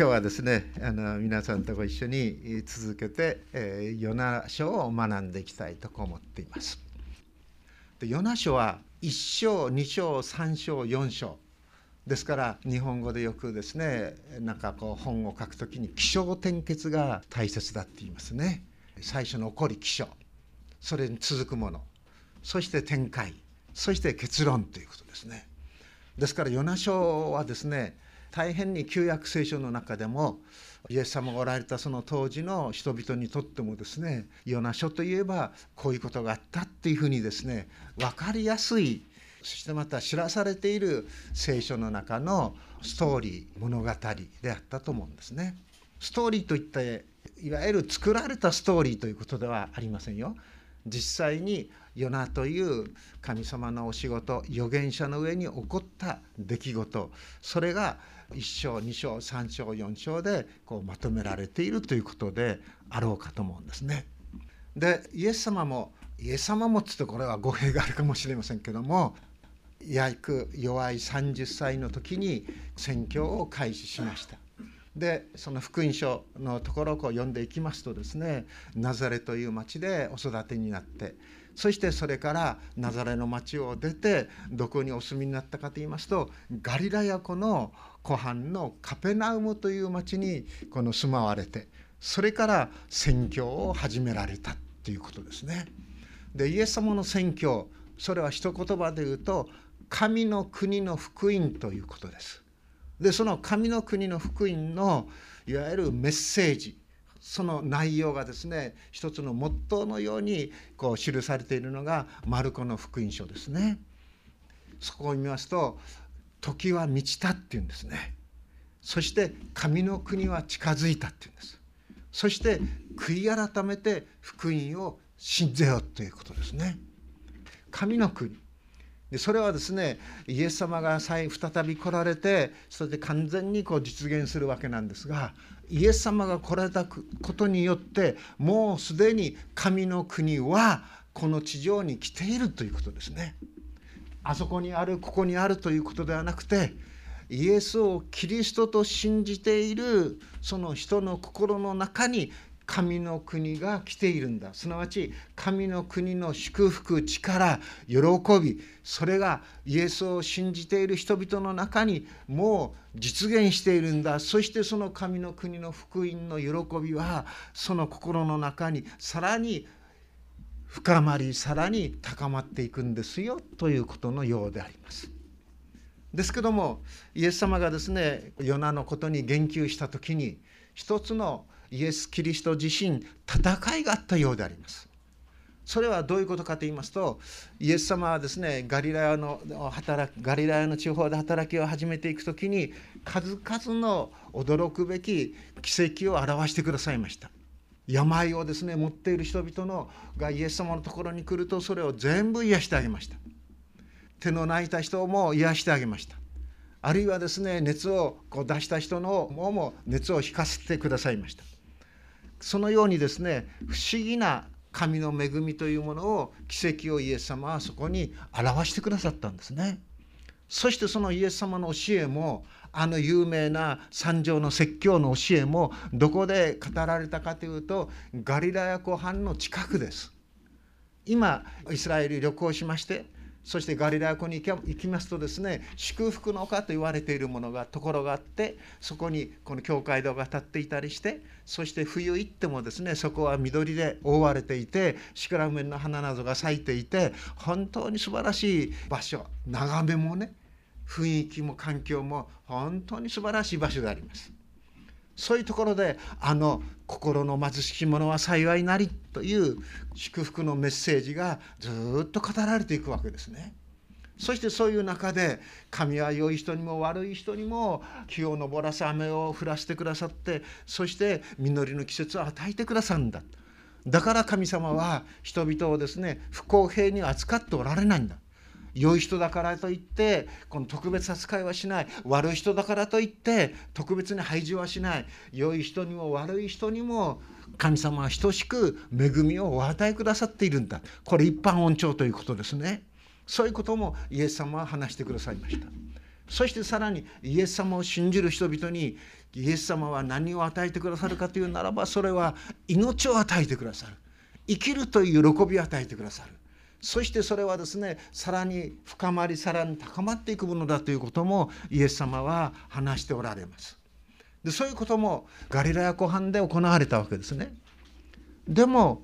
今日はですねあの皆さんとご一緒に続けて、えー、ヨナ書を学んでいきたいと思っています。でヨナ書は1章2章3章4章ですから日本語でよくですねなんかこう本を書くときに起承転結が大切だって言いますね。最初の起こり起承それに続くものそして展開そして結論ということですね。ですからヨナ書はですね大変に旧約聖書の中でもイエス様がおられたその当時の人々にとってもですねヨナ書といえばこういうことがあったっていうふうにですね分かりやすいそしてまた知らされている聖書の中のストーリー物語であったと思うんですね。ストーリーといっていわゆる作られたストーリーということではありませんよ。実際にヨナという神様のお仕事預言者の上に起こった出来事それが1章2章3章4章でこうまとめられているということであろうかと思うんですね。でイエス様もイエス様もつってこれは語弊があるかもしれませんけども約弱い30歳の時に宣教を開始しました。でその福音書のところをこう読んでいきますとですねナザレという町でお育てになってそしてそれからナザレの町を出てどこにお住みになったかと言いますとガリラヤ湖の湖畔のカペナウムという町にこの住まわれてそれから宣教を始められたということですね。でイエス様の宣教それは一言葉で言うと神の国の福音ということです。でその神の国の福音のいわゆるメッセージその内容がですね一つのモットーのようにこう記されているのがマルコの福音書ですね。そこを見ますと「時は満ちた」っていうんですね。そして「神の国は近づいた」っていうんです。そして悔い改めて福音を信ぜよということですね。神の国でそれはですねイエス様が再び来られてそれで完全にこう実現するわけなんですがイエス様が来られたことによってもうすでに神の国はこの地上に来ているということですね。あそこにあるここにあるということではなくてイエスをキリストと信じているその人の心の中に神の国が来ているんだ。すなわち神の国の祝福力喜びそれがイエスを信じている人々の中にもう実現しているんだ。そしてその神の国の福音の喜びはその心の中にさらに深まりさらに高まっていくんですよ。ということのようであります。ですけどもイエス様がですねヨナのことに言及した時に一つのイエス・キリスト自身戦いがあったようであります。それはどういうことかと言いますとイエス様はですねガリラヤの働ガリラヤの地方で働きを始めていく時に数々の驚くべき奇跡を表してくださいました。病をですね持っている人々のがイエス様のところに来るとそれを全部癒してあげました。手の泣いた人も癒してあげました。あるいはですね熱をこう出した人のもも熱を引かせてくださいました。そのようにですね不思議な神の恵みというものを奇跡をイエス様はそこに表してくださったんですね。そしてそのイエス様の教えもあの有名な三条の説教の教えもどこで語られたかというとガリラヤ湖畔の近くです。今イスラエル旅行しましてそしてガリラヤ湖に行きますとですね祝福の丘と言われているものがところがあってそこにこの教会堂が建っていたりしてそして冬行ってもですねそこは緑で覆われていてシクラメンの花などが咲いていて本当に素晴らしい場所眺めもね雰囲気も環境も本当に素晴らしい場所であります。そういうところであの心の貧しき者は幸いなりという祝福のメッセージがずっと語られていくわけですね。そしてそういう中で神は良い人にも悪い人にも気を昇らせ雨を降らせてくださってそして実りの季節を与えてくださるんだだから神様は人々をですね不公平に扱っておられないんだ良い人だからといってこの特別扱いはしない。悪い人だからといって特別に排除はしない。良い人にも悪い人にも神様は等しく恵みをお与えくださっているんだ。これ一般恩寵ということですね。そういうこともイエス様は話してくださいました。そしてさらにイエス様を信じる人々にイエス様は何を与えてくださるかというならばそれは命を与えてくださる。生きるという喜びを与えてくださる。そしてそれはですねさらに深まりさらに高まっていくものだということもイエス様は話しておられます。でそういうこともガリラヤ湖畔で行われたわけですね。でも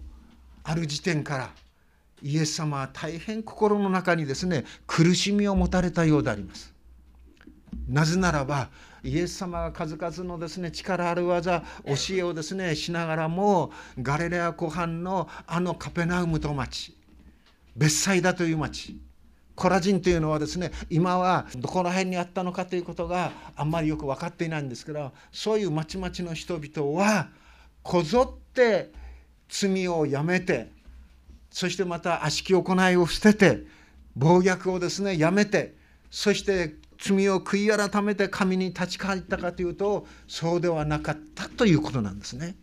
ある時点からイエス様は大変心の中にですね苦しみを持たれたようであります。なぜならばイエス様が数々のですね力ある技教えをですねしながらもガレレア湖畔のあのカペナウムと町別サだという町コラジンというのはですね今はどこら辺にあったのかということがあんまりよく分かっていないんですけどそういう町々の人々はこぞって罪をやめてそしてまた悪しき行いを捨てて暴虐をですねやめてそして罪を悔い改めて神に立ち返ったかというとそうではなかったということなんですね。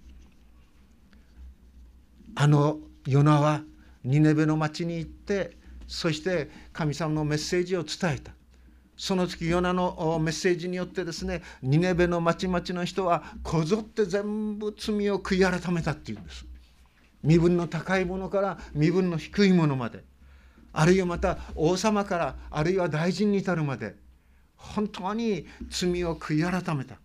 あのヨナはニネベの町に行ってそして神様のメッセージを伝えた。その時ヨナのメッセージによってですねニネベの町々の人はこぞって全部罪を悔い改めたっていうんです。身分の高いものから身分の低いものまで。あるいはまた王様からあるいは大臣に至るまで本当に罪を悔い改めた。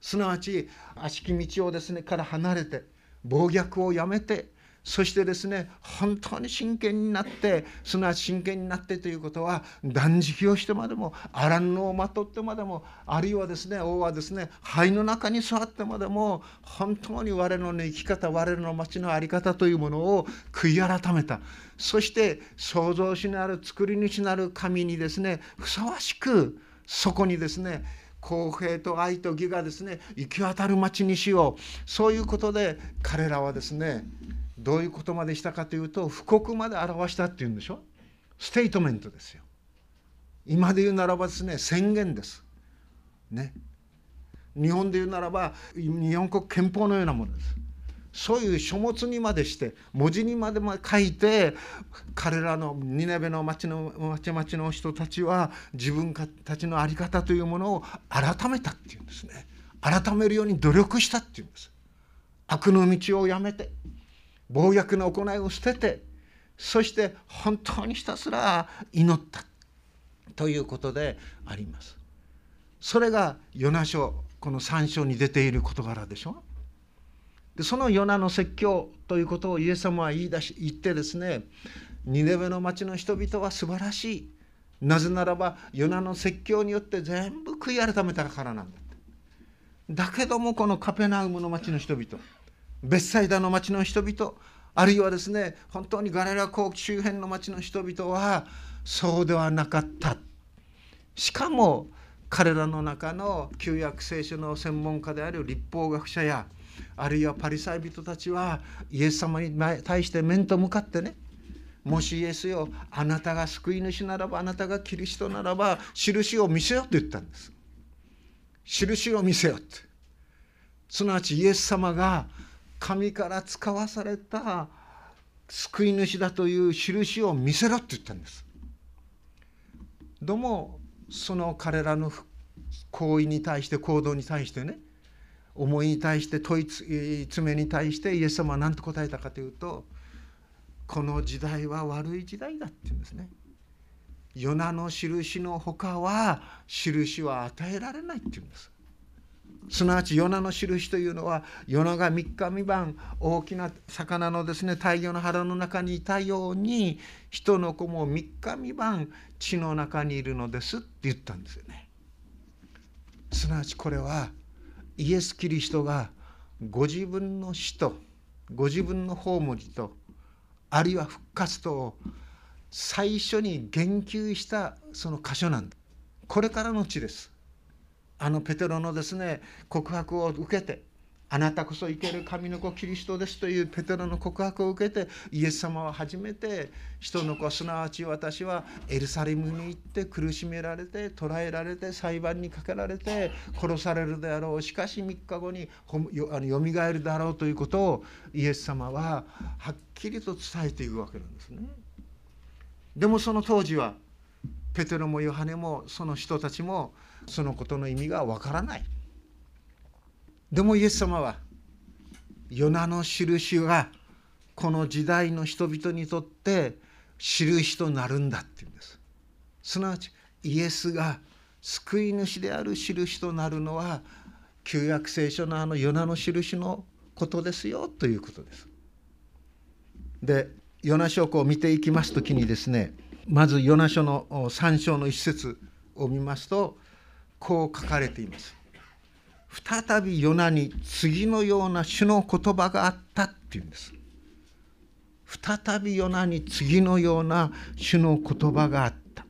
すなわち悪しき道をですねから離れて暴虐をやめてそしてですね本当に真剣になってすなわち真剣になってということは断食をしてまでもアランのをまとってまでもあるいはですね王はですね肺の中に座ってまでも本当に我の生き方我の町の在り方というものを悔い改めた。そして創造主なる作り主なる神にですねふさわしくそこにですね公平と愛と義がですね行き渡る町にしよう。そういうことで彼らはですねどういうことまでしたかというと布告まで表したっていうんでしょ？ステートメントですよ。今で言うならばですね宣言です。ね。日本で言うならば日本国憲法のようなものです。そういう書物にまでして文字にまで書いて彼らのニネベの町の町々の人たちは自分たちの在り方というものを改めたっていうんですね。改めるように努力したっていうんです。悪の道をやめて。暴虐の行いを捨ててそして本当にひたすら祈ったということであります。それがヨナ書この3章に出ている事柄でしょ。でそのヨナの説教ということをイエス様は言い出し言ってですねニネベの町の人々は素晴らしい。なぜならばヨナの説教によって全部悔い改めたからなんだだけどもこのカペナウムの町の人々ベッサイダの町の人々あるいはですね本当にガレラ港周辺の町の人々はそうではなかった。しかも彼らの中の旧約聖書の専門家である立法学者やあるいはパリサイ人たちはイエス様に対して面と向かってねもしイエスよあなたが救い主ならばあなたがキリストならば印を見せよって言ったんです。印を見せよって。すなわちイエス様が神から使わされた救い主だという印を見せろって言ったんですどうもその彼らの行為に対して行動に対してね思いに対して問い詰めに対してイエス様は何と答えたかというとこの時代は悪い時代だって言うんですね。ヨナの印のほかは印は与えられないって言うんです。すなわちヨナの印というのはヨナが3日三晩大きな魚のですね大魚の腹の中にいたように人の子も3日三晩地の中にいるのですって言ったんですよね。すなわちこれはイエス・キリストがご自分の死とご自分の葬りとあるいは復活と最初に言及したその箇所なんだこれからの地ですあのペテロのですね告白を受けてあなたこそ生ける神の子キリストですというペテロの告白を受けてイエス様は初めて人の子すなわち私はエルサレムに行って苦しめられて捕らえられて裁判にかけられて殺されるであろうしかし3日後によみがえるだろうということをイエス様ははっきりと伝えていくわけなんですね。でもその当時はペテロもヨハネもその人たちもそのことの意味がわからないでもイエス様はヨナの印がこの時代の人々にとって印となるんだっていうんですすなわちイエスが救い主である印となるのは旧約聖書のあのヨナの印のことですよということです。でヨナ書を見ていきます時にですねまずヨナ書の3章の一節を見ますとこう書かれています。再びヨナに次のような主の言葉があったっていうんです。再びヨナに次のような主の言葉があった。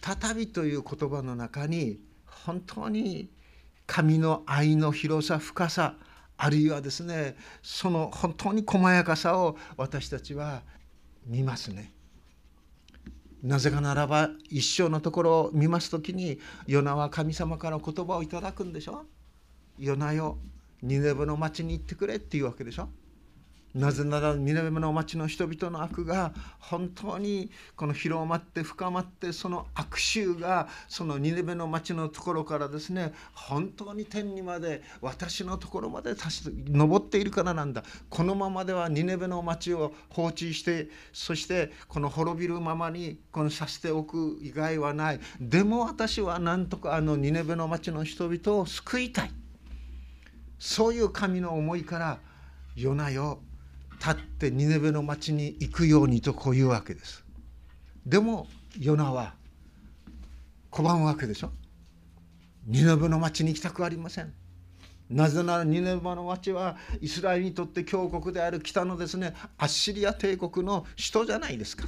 再びという言葉の中に本当に神の愛の広さ深さあるいはですねその本当に細やかさを私たちは見ますね。なぜかならば一生のところを見ます時にヨナは神様から言葉をいただくんでしょ？ヨナよニネブの町に行ってくれっていうわけでしょ？なぜなら南の町の人々の悪が本当にこの広まって深まってその悪臭がそのニネベの町のところからですね本当に天にまで私のところまで上っているからなんだ。このままではニネベの町を放置してそしてこの滅びるままにこのさせておく以外はない。でも私はなんとかあのニネベの町の人々を救いたい。そういう神の思いから「ヨナよ立ってニネベの町に行くようにとこういうわけです。でもヨナは拒むわけでしょ。ニネベの町に行きたくありません。なぜならニネベの町はイスラエルにとって強国である北のですねアッシリア帝国の首都じゃないですか。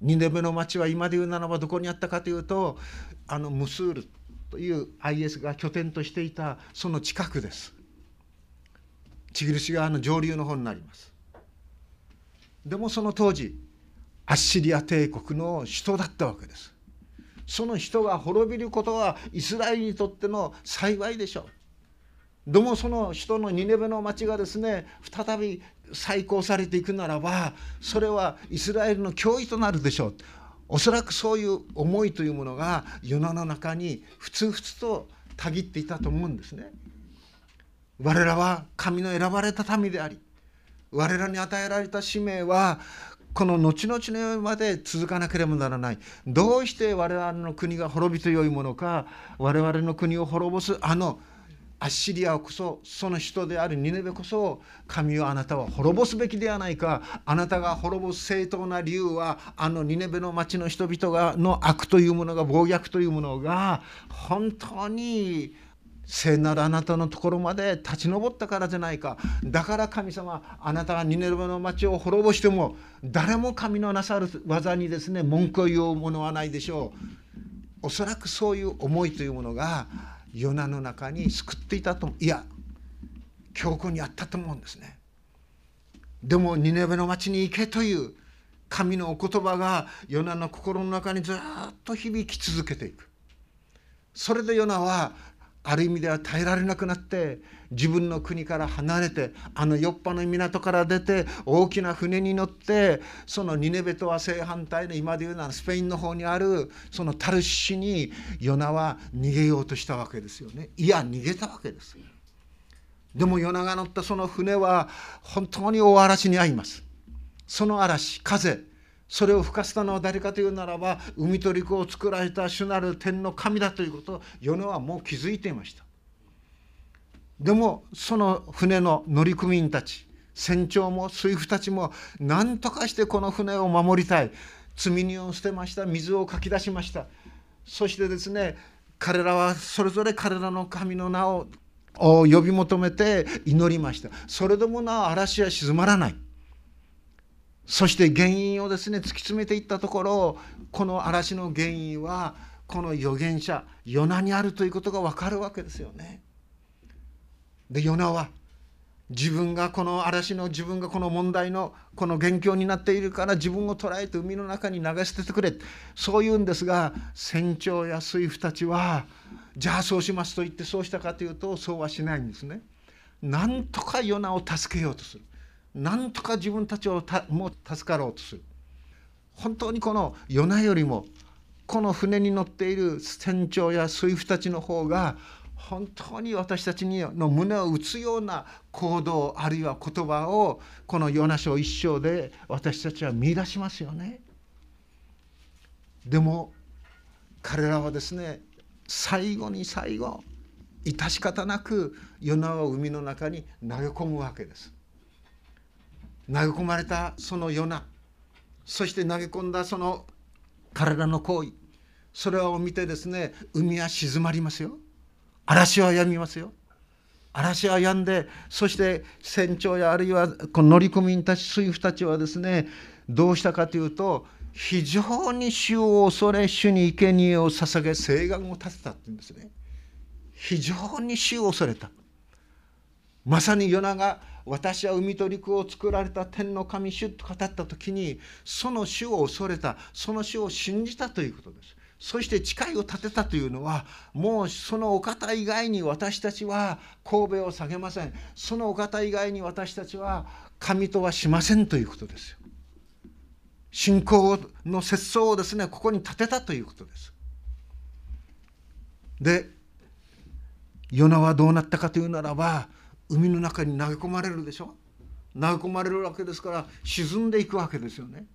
ニネベの町は今で言うならばどこにあったかというとあのムスールという IS が拠点としていたその近くです。チグリシ川の上流の方になります。でもその当時アッシリア帝国の首都だったわけです。その人が滅びることはイスラエルにとっての幸いでしょう。でもその人のニネベの町がですね再び再興されていくならばそれはイスラエルの脅威となるでしょう。おそらくそういう思いというものが世の中にふつふつとたぎっていたと思うんですね。我らは神の選ばれた民であり我らに与えられた使命はこの後々の世まで続かなければならない。どうして我々の国が滅びとよいものか我々の国を滅ぼすあのアッシリアこそその人であるニネベこそ神をあなたは滅ぼすべきではないか。あなたが滅ぼす正当な理由はあのニネベの町の人々がの悪というものが暴虐というものが本当に聖なるあなたのところまで立ち上ったからじゃないか。だから神様あなたがニネルバの町を滅ぼしても誰も神のなさる技にですね文句を言うものはないでしょう。おそらくそういう思いというものがヨナの中に救っていたといや強固にあったと思うんですね。でもニネベの町に行けという神のお言葉がヨナの心の中にずっと響き続けていく。それでヨナはある意味では耐えられなくなって自分の国から離れてあのヨッパの港から出て大きな船に乗ってそのニネベとは正反対の今でいうならスペインの方にあるそのタルシシにヨナは逃げようとしたわけですよね。いや逃げたわけですでもヨナが乗ったその船は本当に大嵐に遭います。その嵐風。それを吹かせたのは誰かというならば海と陸を作られた主なる天の神だということをヨナはもう気づいていました。でもその船の乗組員たち船長も水夫たちも何とかしてこの船を守りたい。積み荷を捨てました。水をかき出しました。そしてですね彼らはそれぞれ彼らの神の名を呼び求めて祈りました。それでもな嵐は静まらない。そして原因をですね突き詰めていったところこの嵐の原因はこの預言者ヨナにあるということが分かるわけですよね。でヨナは自分がこの嵐の自分がこの問題のこの元凶になっているから自分を捉えて海の中に流しててくれそう言うんですが船長や水夫たちはじゃあそうしますと言ってそうしたかというとそうはしないんですね。なんとかヨナを助けようとする。なんとか自分たちをたもう助かろうとする本当にこのヨナよりもこの船に乗っている船長や水夫たちの方が本当に私たちの胸を打つような行動あるいは言葉をこのヨナ書一章で私たちは見出しますよね。でも彼らはですね最後に最後致し方なくヨナを海の中に投げ込むわけです。投げ込まれたそのヨナそして投げ込んだその体の行為それを見てですね海は静まりますよ。嵐は止みますよ。嵐は止んでそして船長やあるいはこの乗組員たち水夫たちはですねどうしたかというと非常に主を恐れ主に生贄を捧げ誓願を立てたっていうんですね。非常に主を恐れた。まさにヨナが私は海と陸を作られた天の神主と語った時にその主を恐れたその主を信じたということです。そして誓いを立てたというのはもうそのお方以外に私たちは神戸を下げません。そのお方以外に私たちは神とはしませんということですよ。信仰の節操をですねここに立てたということです。でヨナはどうなったかというならば海の中に投げ込まれるでしょ？投げ込まれるわけですから沈んでいくわけですよね。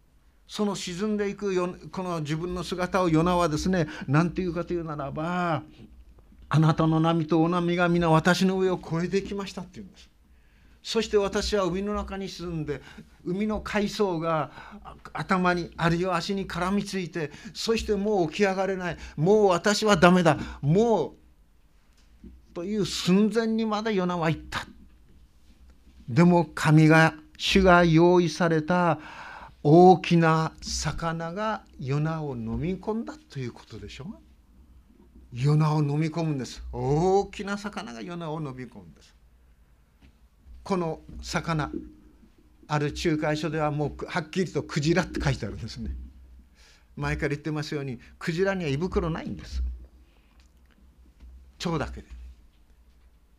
その沈んでいくよこの自分の姿をヨナはですね何て言うかというならばあなたの波と大波が皆私の上を越えてきましたって言うんです。そして私は海の中に沈んで海の海藻が頭にあるいは足に絡みついてそしてもう起き上がれない。もう私はダメだ。もうという寸前にまでヨナは言った。でも神が主が用意された大きな魚がヨナを飲み込んだということでしょヨナを飲み込むんです。大きな魚がヨナを飲み込むんです。この魚ある仲介書ではもうはっきりとクジラって書いてあるんですね。前から言ってますようにクジラには胃袋ないんです。腸だけで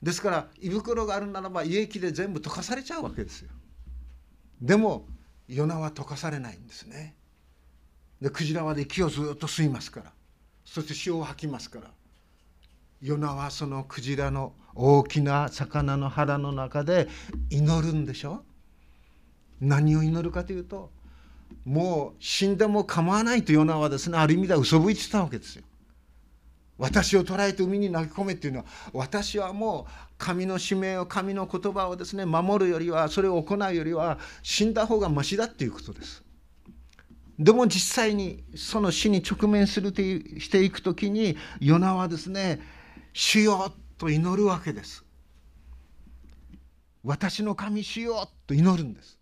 ですから胃袋があるならば胃液で全部溶かされちゃうわけですよ。でもヨナは溶かされないんですね。でクジラは息をずっと吸いますから。そして潮を吐きますから。ヨナはそのクジラの大きな魚の腹の中で祈るんでしょ？何を祈るかというともう死んでも構わないとヨナはですねある意味では嘘吹いてたわけですよ。私を捕らえて海に投げ込めっていうのは私はもう神の使命を神の言葉をですね守るよりはそれを行うよりは死んだ方がましだっていうことです。でも実際にその死に直面するとしていく時にヨナはですね主よと祈るわけです。私の神主よと祈るんです。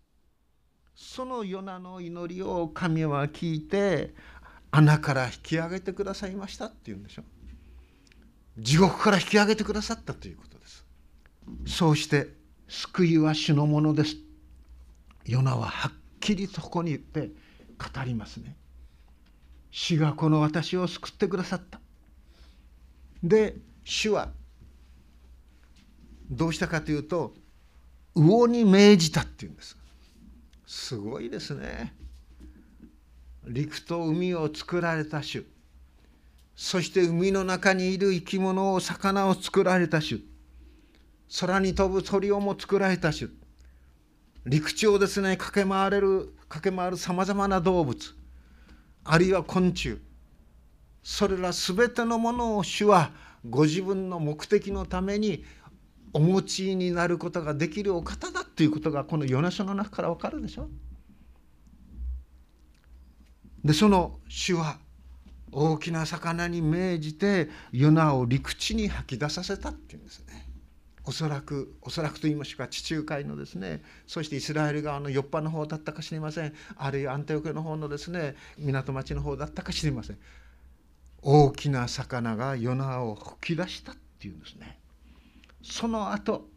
そのヨナの祈りを神は聞いて穴から引き上げてくださいましたって言うんでしょ。地獄から引き上げてくださったということです。そうして救いは主のものです。ヨナははっきりとここに言って語りますね。主がこの私を救ってくださった。で主はどうしたかというと魚に命じたっていうんですすごいですね陸と海を作られた主そして海の中にいる生き物を魚を作られた主空に飛ぶ鳥をも作られた主陸地をですね駆け回れる駆け回るさまざまな動物。あるいは昆虫。それら全てのものを主はご自分の目的のためにお持ちになることができるお方だということがこのヨナ書の中から分かるでしょ。でその主は大きな魚に命じてヨナを陸地に吐き出させたっていうんですね。おそらくおそらくと言いましょうか地中海のですねそしてイスラエル側のヨッパの方だったか知りません。あるいはアンテオケの方のですね港町の方だったか知りません。大きな魚がヨナを吹き出したっていうんですね。その後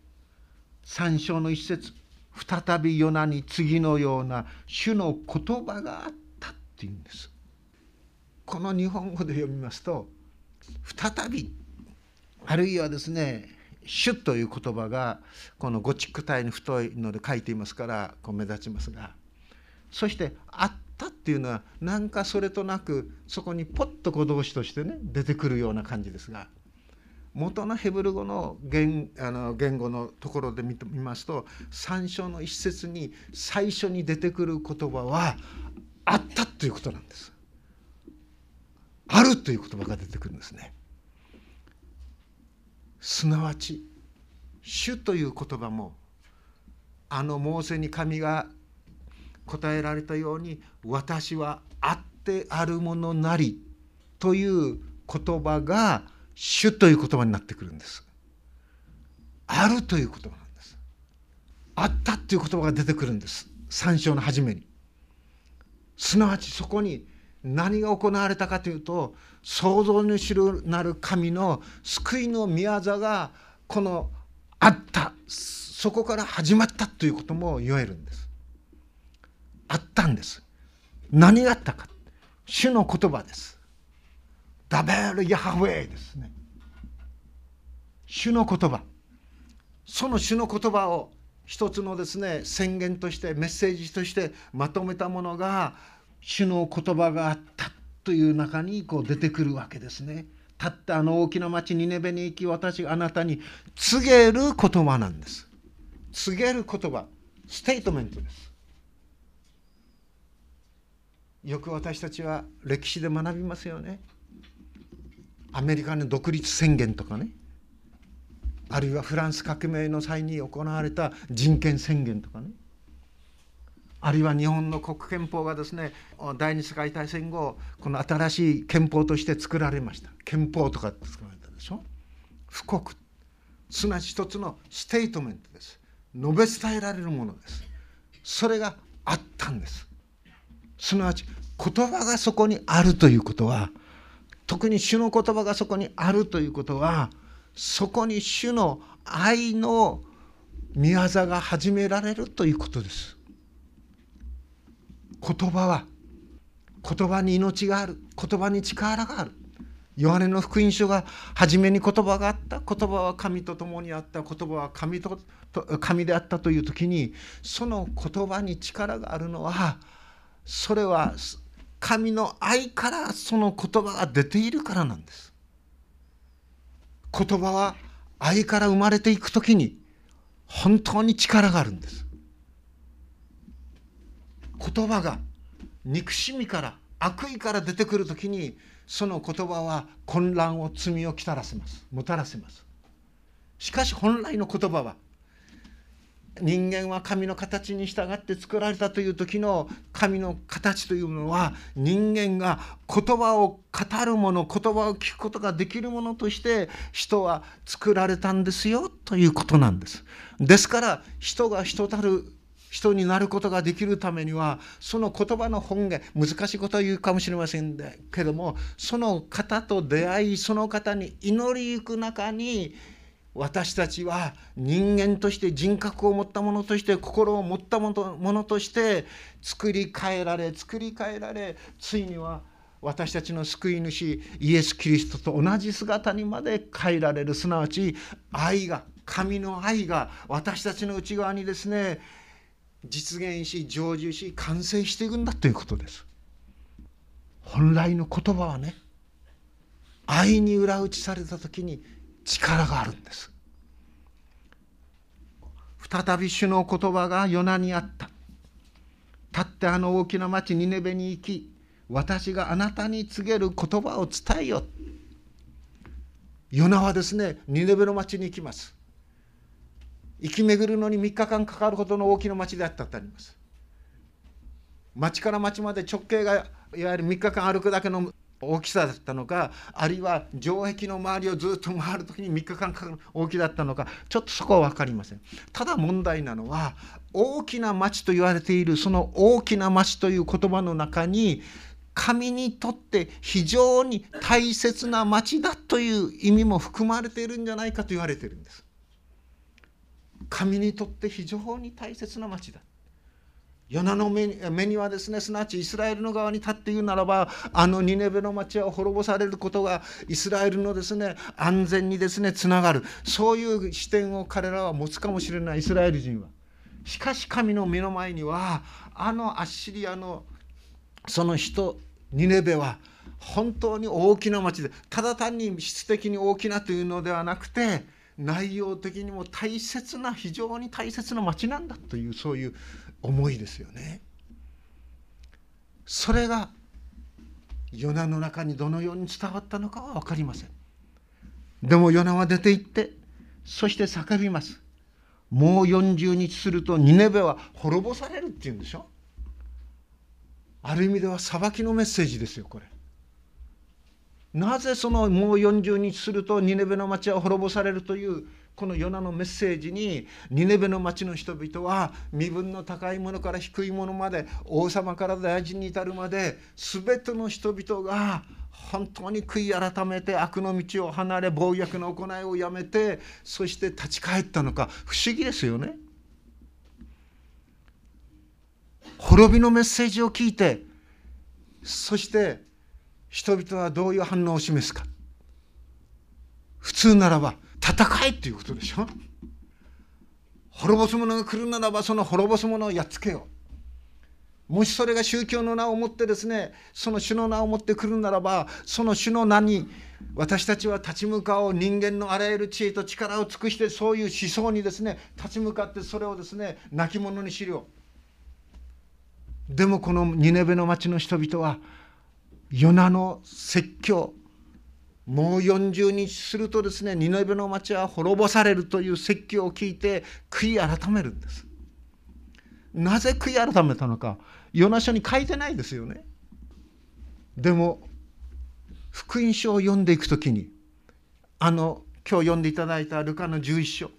三章の一節再びヨナに次のような主の言葉があったっていうんです。この日本語で読みますと再びあるいはですね主という言葉がこのゴチック体に太いので書いていますからこう目立ちますがそしてあったっていうのはなんかそれとなくそこにポッと語動詞としてね出てくるような感じですが元のヘブル語の言あの言語のところで見てみますと3章の一節に最初に出てくる言葉は「あった」ということなんです。あるという言葉が出てくるんですね。すなわち「主」という言葉もあのモーセに神が答えられたように「私はあってあるものなり」という言葉が「主」という言葉になってくるんです。あるという言葉なんです。あったという言葉が出てくるんです。三章の初めに。すなわちそこに何が行われたかというと創造主なる神の救いの宮座がこのあったそこから始まったということも言えるんです。あったんです。何があったか。主の言葉です。ダベル・ヤハウェイですね。主の言葉。その主の言葉を一つのですね宣言としてメッセージとしてまとめたものが主の言葉があったという中にこう出てくるわけですね。たったあの大きな町ニネベに行き私あなたに告げる言葉なんです。告げる言葉ステートメントです。よく私たちは歴史で学びますよね。アメリカの独立宣言とかねあるいはフランス革命の際に行われた人権宣言とかねあるいは日本の国憲法がですね第二次世界大戦後この新しい憲法として作られました。憲法とかって作られたでしょ？布告すなわち一つのステートメントです。述べ伝えられるものです。それがあったんです。すなわち言葉がそこにあるということは特に主の言葉がそこにあるということはそこに主の愛の御業が始められるということです。言葉は言葉に命がある言葉に力があるヨハネの福音書が初めに言葉があった言葉は神と共にあった言葉は神と神であったという時にその言葉に力があるのはそれは神の愛からその言葉が出ているからなんです。言葉は愛から生まれていく時に本当に力があるんです。言葉が憎しみから悪意から出てくる時にその言葉は混乱を罪をきたらせますもたらせますしかし本来の言葉は人間は神の形に従って作られたという時の神の形というのは人間が言葉を語るもの言葉を聞くことができるものとして人は作られたんですよということなんです。ですから人が人たる人になることができるためにはその言葉の本源難しいことを言うかもしれませんけどもその方と出会いその方に祈りゆく中に私たちは人間として人格を持ったものとして心を持ったものとして作り変えられ作り変えられついには私たちの救い主イエス・キリストと同じ姿にまで変えられる。すなわち愛が神の愛が私たちの内側にですね実現し成就し完成していくんだということです。本来の言葉はね愛に裏打ちされた時に力があるんです。再び主の言葉がヨナにあった。立ってあの大きな町ニネベに行き私があなたに告げる言葉を伝えよ。ヨナはですねニネベの町に行きます。生き巡るのに3日間かかるほどの大きな町であったとあります。町から町まで直径がいわゆる3日間歩くだけの大きさだったのかあるいは城壁の周りをずっと回る時に3日間かかる大きだったのかちょっとそこは分かりません。ただ問題なのは大きな町と言われているその大きな町という言葉の中に神にとって非常に大切な町だという意味も含まれているんじゃないかと言われているんです。神にとって非常に大切な町だヨナの目にはですねすなわちイスラエルの側に立って言うならばあのニネベの町は滅ぼされることがイスラエルのですね安全にですねつながるそういう視点を彼らは持つかもしれないイスラエル人は。しかし神の目の前にはあのアッシリアのその人ニネベは本当に大きな町でただ単に質的に大きなというのではなくて内容的にも大切な非常に大切な町なんだというそういう思いですよね。それがヨナの中にどのように伝わったのかは分かりません。でもヨナは出て行ってそして叫びます。もう40日するとニネベは滅ぼされるっていうんでしょある意味では裁きのメッセージですよこれ。なぜそのもう40日するとニネベの町は滅ぼされるというこのヨナのメッセージにニネベの町の人々は身分の高いものから低いものまで王様から大臣に至るまで全ての人々が本当に悔い改めて悪の道を離れ暴虐の行いをやめてそして立ち返ったのか不思議ですよね。滅びのメッセージを聞いてそして人々はどういう反応を示すか。普通ならば戦えっていうことでしょ。滅ぼす者が来るならばその滅ぼす者をやっつけよう。もしそれが宗教の名をもってですねその主の名をもって来るならばその主の名に私たちは立ち向かおう人間のあらゆる知恵と力を尽くしてそういう思想にですね立ち向かってそれをですね亡き者にしよう。でもこのニネベの町の人々はヨナの説教。もう40日するとですねニネベの町は滅ぼされるという説教を聞いて悔い改めるんです。なぜ悔い改めたのか。ヨナ書に書いてないですよね。でも福音書を読んでいく時にあの今日読んでいただいたルカの11章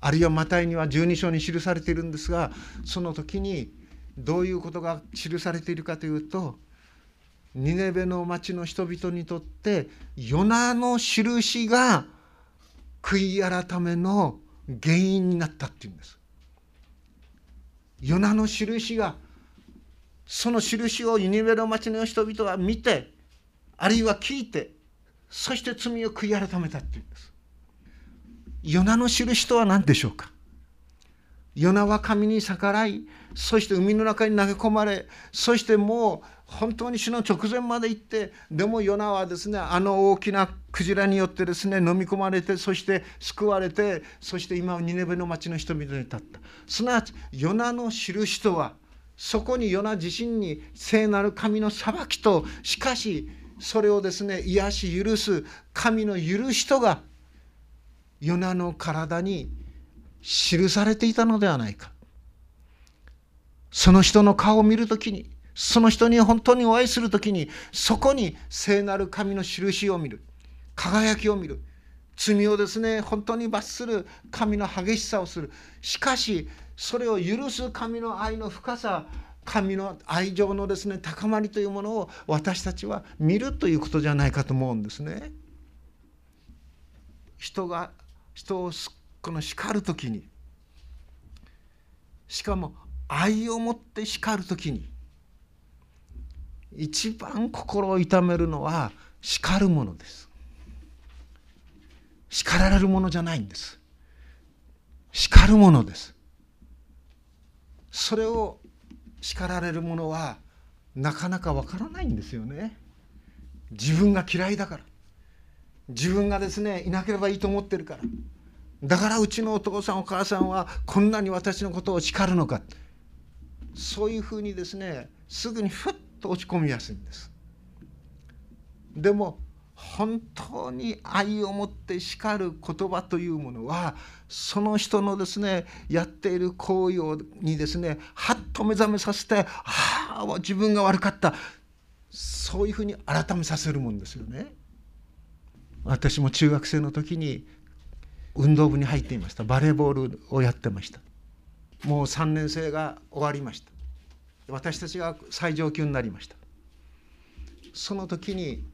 あるいはマタイには12章に記されているんですがその時にどういうことが記されているかというとニネベの町の人々にとってヨナの印が悔い改めの原因になったっていうんです。ヨナの印がその印をニネベの町の人々は見てあるいは聞いてそして罪を悔い改めたっていうんです。ヨナの印とは何でしょうか？ヨナは神に逆らいそして海の中に投げ込まれそしてもう本当に死の直前まで行ってでもヨナはですねあの大きなクジラによってですね飲み込まれてそして救われてそして今はニネベの町の人々に立ったすなわちヨナの印とはそこにヨナ自身に聖なる神の裁きとしかしそれをですね癒し許す神の許しとがヨナの体に記されていたのではないか。その人の顔を見るときにその人に本当にお会いする時にそこに聖なる神の印を見る。輝きを見る。罪をですね本当に罰する神の激しさをする。しかしそれを許す神の愛の深さ神の愛情のですね高まりというものを私たちは見るということじゃないかと思うんですね。人が人をこの叱る時に。しかも愛を持って叱る時に。一番心を痛めるのは叱るものです。叱られるものじゃないんです。叱るものです。それを叱られるものはなかなかわからないんですよね。自分が嫌いだから。自分がですねいなければいいと思ってるから。だからうちのお父さんお母さんはこんなに私のことを叱るのか。そういうふうにですねすぐにふっと落ち込みやすいんです。でも本当に愛を持って叱る言葉というものはその人のですねやっている行為にですねはっと目覚めさせて「ああ自分が悪かった」そういうふうに改めさせるもんですよね。私も中学生の時に運動部に入っていました。バレーボールをやってました。もう3年生が終わりました。私たちが最上級になりました。その時に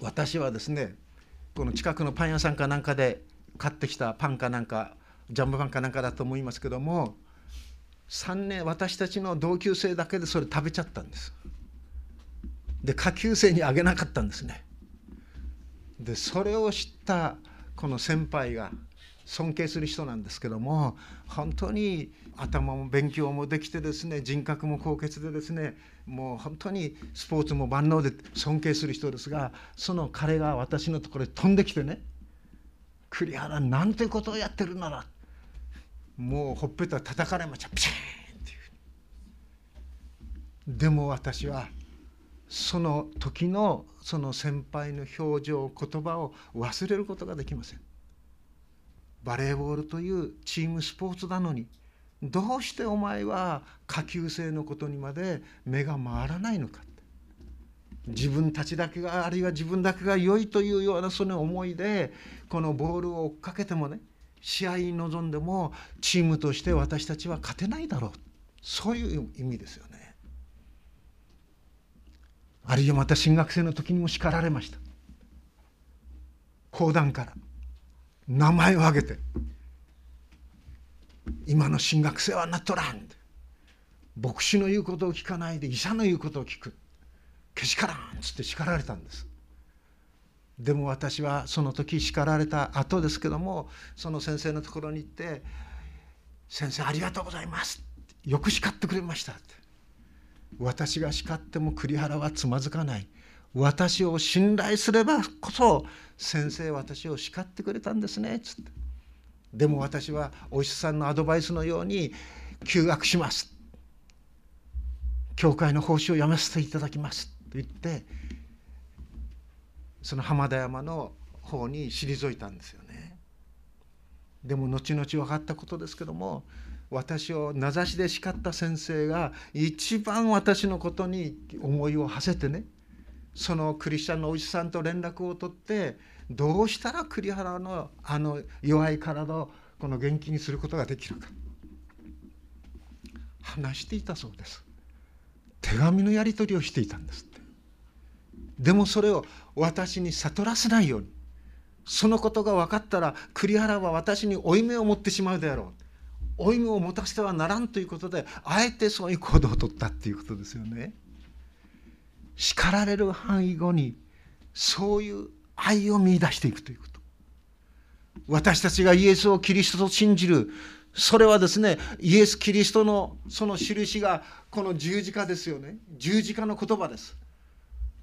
私はですねこの近くのパン屋さんかなんかで買ってきたパンかなんかジャンボパンかなんかだと思いますけども3年私たちの同級生だけでそれ食べちゃったんです。で下級生にあげなかったんですね。でそれを知ったこの先輩が尊敬する人なんですけども本当に頭も勉強もできてですね人格も高潔でですねもう本当にスポーツも万能で尊敬する人ですがその彼が私のところに飛んできてね「栗原なんてことをやってるなら」もうほっぺた叩かれましたピシーンっていう。でも私はその時のその先輩の表情言葉を忘れることができません。バレーボールというチームスポーツなのにどうしてお前は下級生のことにまで目が回らないのか。自分たちだけがあるいは自分だけが良いというようなその思いでこのボールを追っかけてもね試合に臨んでもチームとして私たちは勝てないだろう。そういう意味ですよね。あるいはまた新学生の時にも叱られました。講談から名前を挙げて今の新学生はなっとらん牧師の言うことを聞かないで医者の言うことを聞く。けしからんっつって叱られたんです。でも私はその時叱られた後ですけどもその先生のところに行って「先生ありがとうございます」よく叱ってくれました」って。私が叱っても栗原はつまずかない。私を信頼すればこそ先生私を叱ってくれたんですね。つって。でも私はお医者さんのアドバイスのように休学します。教会の奉仕をやめさせていただきます。と言ってその浜田山の方に退いたんですよね。でも後々分かったことですけども私を名指しで叱った先生が一番私のことに思いを馳せてねそのクリスチャンのおじさんと連絡を取ってどうしたら栗原のあの弱い体をこの元気にすることができるか。話していたそうです。手紙のやり取りをしていたんですって。でもそれを私に悟らせないように。そのことが分かったら栗原は私に負い目を持ってしまうであろう。負い目を持たせてはならんということであえてそういう行動をとったっていうことですよね。叱られる範囲後にそういう愛を見いだしていくということ。私たちがイエスをキリストと信じる。それはですねイエス・キリストのその印がこの十字架ですよね。十字架の言葉です。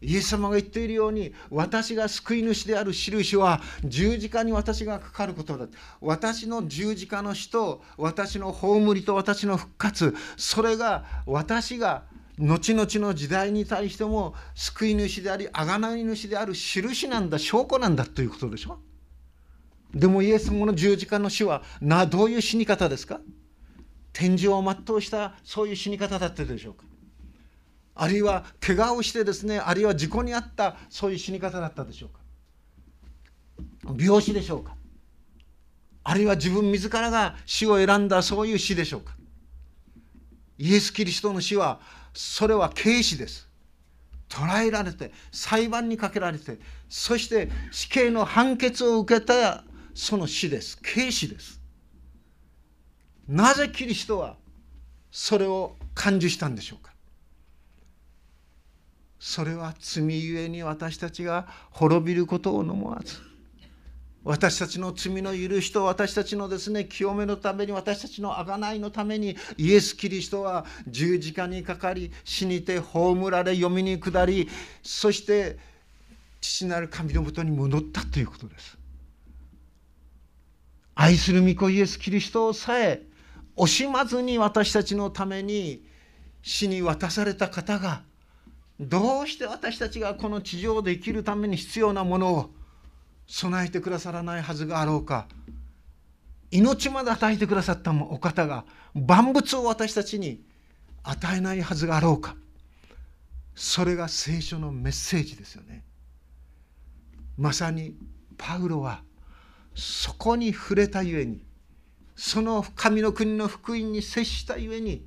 イエス様が言っているように私が救い主である印は十字架に私がかかることだ。私の十字架の死と私の葬りと私の復活それが私が後々の時代に対しても救い主であり贖い主である印なんだ証拠なんだということでしょ。でもイエス様の十字架の死はなどういう死に方ですか？天井を全うしたそういう死に方だったでしょうか？あるいは怪我をしてですねあるいは事故に遭ったそういう死に方だったでしょうか。病死でしょうか。あるいは自分自らが死を選んだそういう死でしょうか。イエス・キリストの死はそれは軽視です。捕らえられて裁判にかけられてそして死刑の判決を受けたその死です。軽視です。なぜキリストはそれを感受したんでしょうか。それは罪ゆえに私たちが滅びることを思わず私たちの罪の許しと私たちのですね清めのために私たちの贖いのためにイエス・キリストは十字架にかかり死にて葬られ読みに下りそして父なる神のもとに戻ったということです。愛する御子イエス・キリストさえ惜しまずに私たちのために死に渡された方がどうして私たちがこの地上で生きるために必要なものを備えてくださらないはずがあろうか。命まで与えてくださったお方が万物を私たちに与えないはずがあろうか。それが聖書のメッセージですよね。まさにパウロはそこに触れたゆえにその神の国の福音に接したゆえに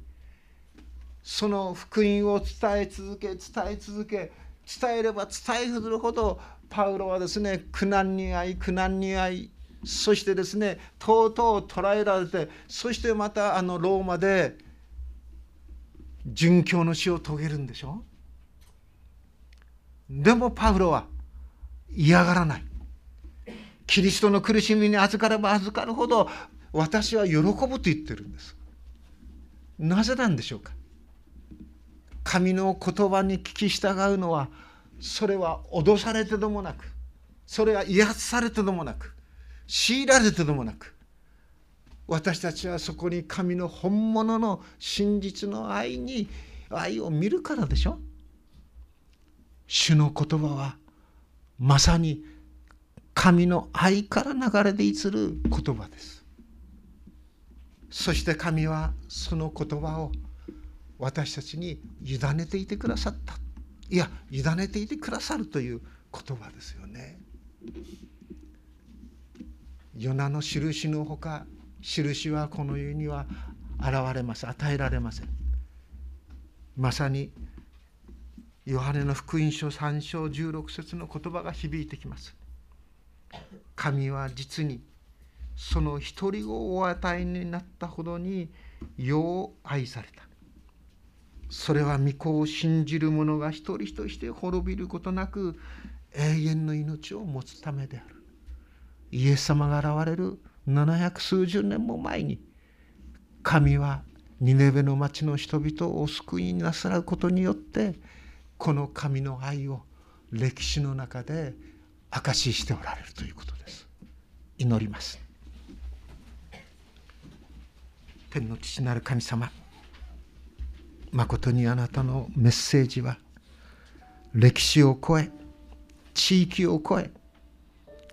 その福音を伝え続け伝え続け伝えれば伝えるほどパウロはですね苦難に遭い苦難に遭いそしてですねとうとう捕らえられてそしてまたあのローマで殉教の死を遂げるんでしょ？でもパウロは嫌がらない。キリストの苦しみに預かれば預かるほど私は喜ぶと言ってるんです。なぜなんでしょうか？神の言葉に聞き従うのはそれは脅されてでもなくそれは威圧されてでもなく強いられてでもなく私たちはそこに神の本物の真実の愛に愛を見るからでしょ？主の言葉はまさに神の愛から流れていつる言葉です。そして神はその言葉を私たちに委ねていてくださったいや委ねていてくださるという言葉ですよね。ヨナの印のほか印はこの世には現れます与えられません。まさにヨハネの福音書3章16節の言葉が響いてきます。神は実にその一人をお与えになったほどによう愛された。それは御子を信じる者が一人として滅びることなく永遠の命を持つためである。イエス様が現れる700数十年も前に神はニネベの町の人々を救いなさることによってこの神の愛を歴史の中で証ししておられるということです。祈ります。天の父なる神様まことにあなたのメッセージは歴史を超え地域を超え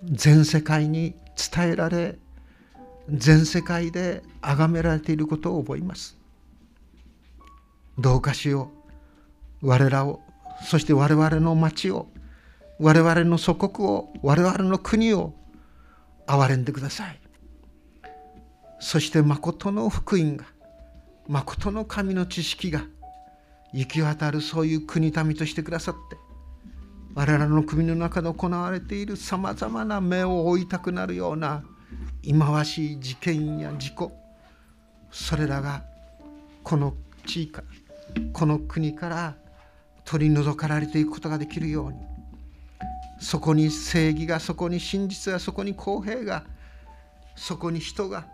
全世界に伝えられ全世界で崇められていることを覚えます。どうかしよう。我らをそして我々の町を我々の祖国を我々の国を憐れんでください。そして誠の福音が誠の神の知識が行き渡るそういう国民としてくださって我々の国の中で行われているさまざまな目を追いたくなるような忌まわしい事件や事故それらがこの地域この国から取り除かれていくことができるようにそこに正義がそこに真実がそこに公平がそこに人が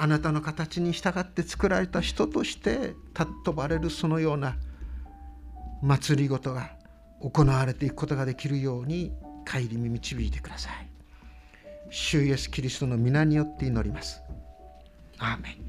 あなたの形に従って作られた人として尊ばれるそのような祭りごとが行われていくことができるように帰りに導いてください。主イエスキリストの皆によって祈ります。アーメン